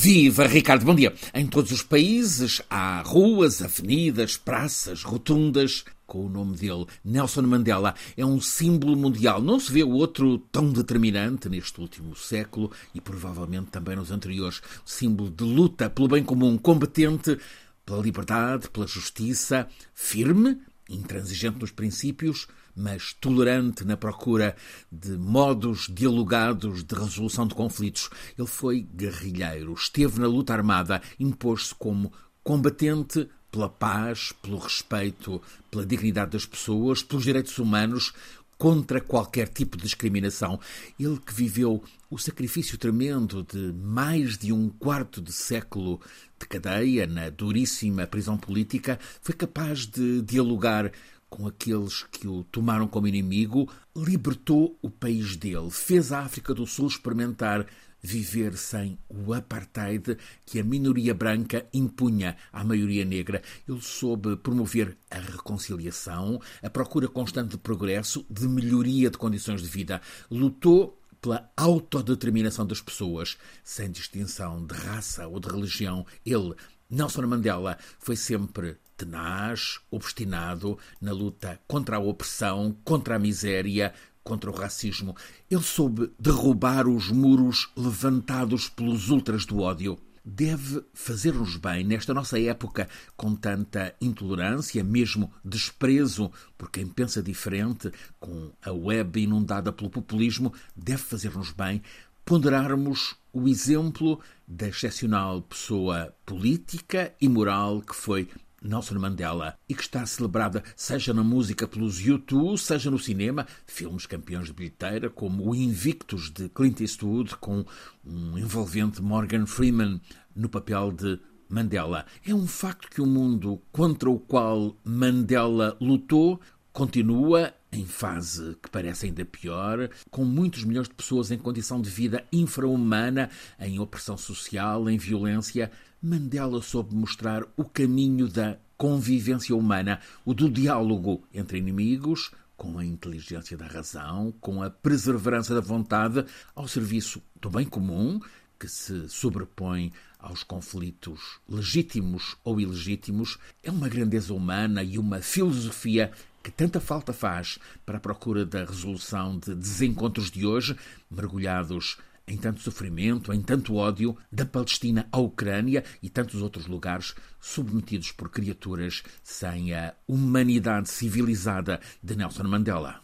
Viva Ricardo, bom dia. Em todos os países há ruas, avenidas, praças, rotundas com o nome dele. Nelson Mandela é um símbolo mundial. Não se vê outro tão determinante neste último século e provavelmente também nos anteriores. Símbolo de luta pelo bem comum, combatente pela liberdade, pela justiça, firme, intransigente nos princípios, mas tolerante na procura de modos dialogados de resolução de conflitos. Ele foi guerrilheiro, esteve na luta armada, impôs-se como combatente pela paz, pelo respeito, pela dignidade das pessoas, pelos direitos humanos, contra qualquer tipo de discriminação. Ele que viveu o sacrifício tremendo de mais de um quarto de século de cadeia na duríssima prisão política, foi capaz de dialogar com aqueles que o tomaram como inimigo, libertou o país dele, fez a África do Sul experimentar viver sem o apartheid que a minoria branca impunha à maioria negra. Ele soube promover a reconciliação, a procura constante de progresso, de melhoria de condições de vida. Lutou pela autodeterminação das pessoas, sem distinção de raça ou de religião. Ele, Nelson Mandela, foi sempre tenaz, obstinado na luta contra a opressão, contra a miséria, contra o racismo. Ele soube derrubar os muros levantados pelos ultras do ódio. Deve fazer-nos bem nesta nossa época com tanta intolerância, mesmo desprezo por quem pensa diferente, com a web inundada pelo populismo, deve fazer-nos bem ponderarmos o exemplo da excepcional pessoa política e moral que foi Nelson Mandela e que está celebrada seja na música pelos YouTube, seja no cinema, filmes campeões de bilheteira como o Invictus de Clint Eastwood com um envolvente Morgan Freeman no papel de Mandela. É um facto que o mundo contra o qual Mandela lutou continua em fase que parece ainda pior, com muitos milhões de pessoas em condição de vida infra-humana, em opressão social, em violência, Mandela soube mostrar o caminho da convivência humana, o do diálogo entre inimigos, com a inteligência da razão, com a perseverança da vontade, ao serviço do bem comum, que se sobrepõe aos conflitos legítimos ou ilegítimos, é uma grandeza humana e uma filosofia que tanta falta faz para a procura da resolução de desencontros de hoje, mergulhados em tanto sofrimento, em tanto ódio, da Palestina à Ucrânia e tantos outros lugares submetidos por criaturas sem a humanidade civilizada de Nelson Mandela.